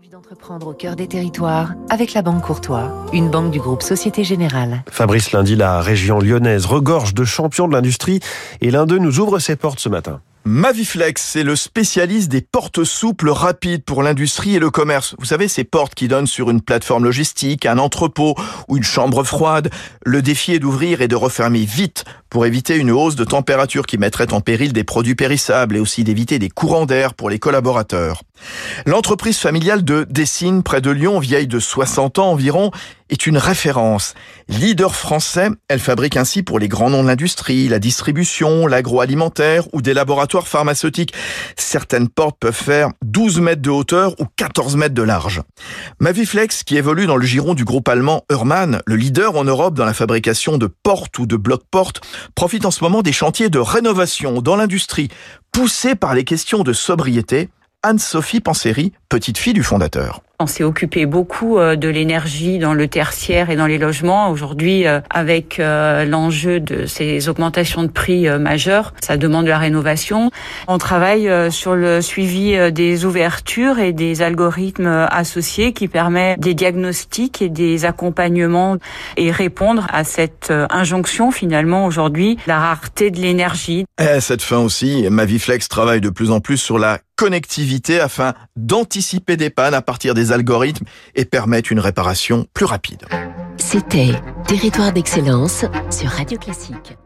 envie d'entreprendre au cœur des territoires avec la Banque Courtois, une banque du groupe Société Générale. Fabrice Lundi, la région lyonnaise regorge de champions de l'industrie et l'un d'eux nous ouvre ses portes ce matin. Maviflex, c'est le spécialiste des portes souples rapides pour l'industrie et le commerce. Vous savez, ces portes qui donnent sur une plateforme logistique, un entrepôt ou une chambre froide. Le défi est d'ouvrir et de refermer vite pour éviter une hausse de température qui mettrait en péril des produits périssables et aussi d'éviter des courants d'air pour les collaborateurs. L'entreprise familiale de Dessine, près de Lyon, vieille de 60 ans environ, est une référence. Leader français, elle fabrique ainsi pour les grands noms de l'industrie, la distribution, l'agroalimentaire ou des laboratoires pharmaceutiques. Certaines portes peuvent faire 12 mètres de hauteur ou 14 mètres de large. Maviflex, qui évolue dans le giron du groupe allemand Hörmann, le leader en Europe dans la fabrication de portes ou de blocs-portes, profite en ce moment des chantiers de rénovation dans l'industrie, poussés par les questions de sobriété. Anne-Sophie Panseri, petite fille du fondateur. On s'est occupé beaucoup euh, de l'énergie dans le tertiaire et dans les logements. Aujourd'hui, euh, avec euh, l'enjeu de ces augmentations de prix majeures, ça demande de la rénovation. On travaille sur le suivi des ouvertures et des algorithmes associés qui permettent des diagnostics et des accompagnements et répondre à cette injonction finalement aujourd'hui, la rareté de l'énergie. Et à cette fin aussi, Maviflex travaille de plus en plus sur la connectivité afin d'anticiper des pannes à partir des algorithmes et permettre une réparation plus rapide. C'était Territoire d'excellence sur Radio Classique.